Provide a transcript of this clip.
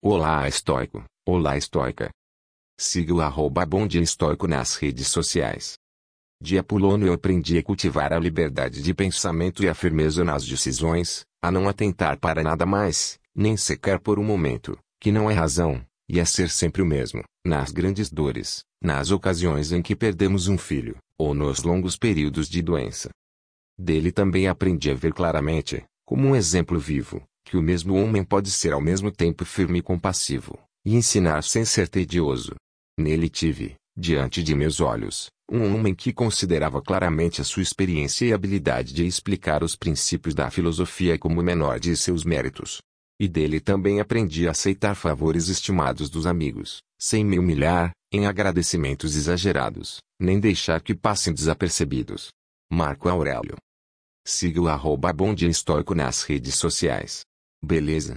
Olá estoico, olá estoica. Siga o arroba Bom Dia Estoico nas redes sociais. De Apolônio eu aprendi a cultivar a liberdade de pensamento e a firmeza nas decisões, a não atentar para nada mais, nem sequer por um momento, que não é razão, e a ser sempre o mesmo, nas grandes dores, nas ocasiões em que perdemos um filho, ou nos longos períodos de doença. Dele também aprendi a ver claramente, como um exemplo vivo, que o mesmo homem pode ser ao mesmo tempo firme e compassivo, e ensinar sem ser tedioso. Nele tive, diante de meus olhos, um homem que considerava claramente a sua experiência e habilidade de explicar os princípios da filosofia como o menor de seus méritos. E dele também aprendi a aceitar favores estimados dos amigos, sem me humilhar, em agradecimentos exagerados, nem deixar que passem desapercebidos. Marco Aurélio. Siga o arroba Bom Dia Histórico nas redes sociais. Beleza?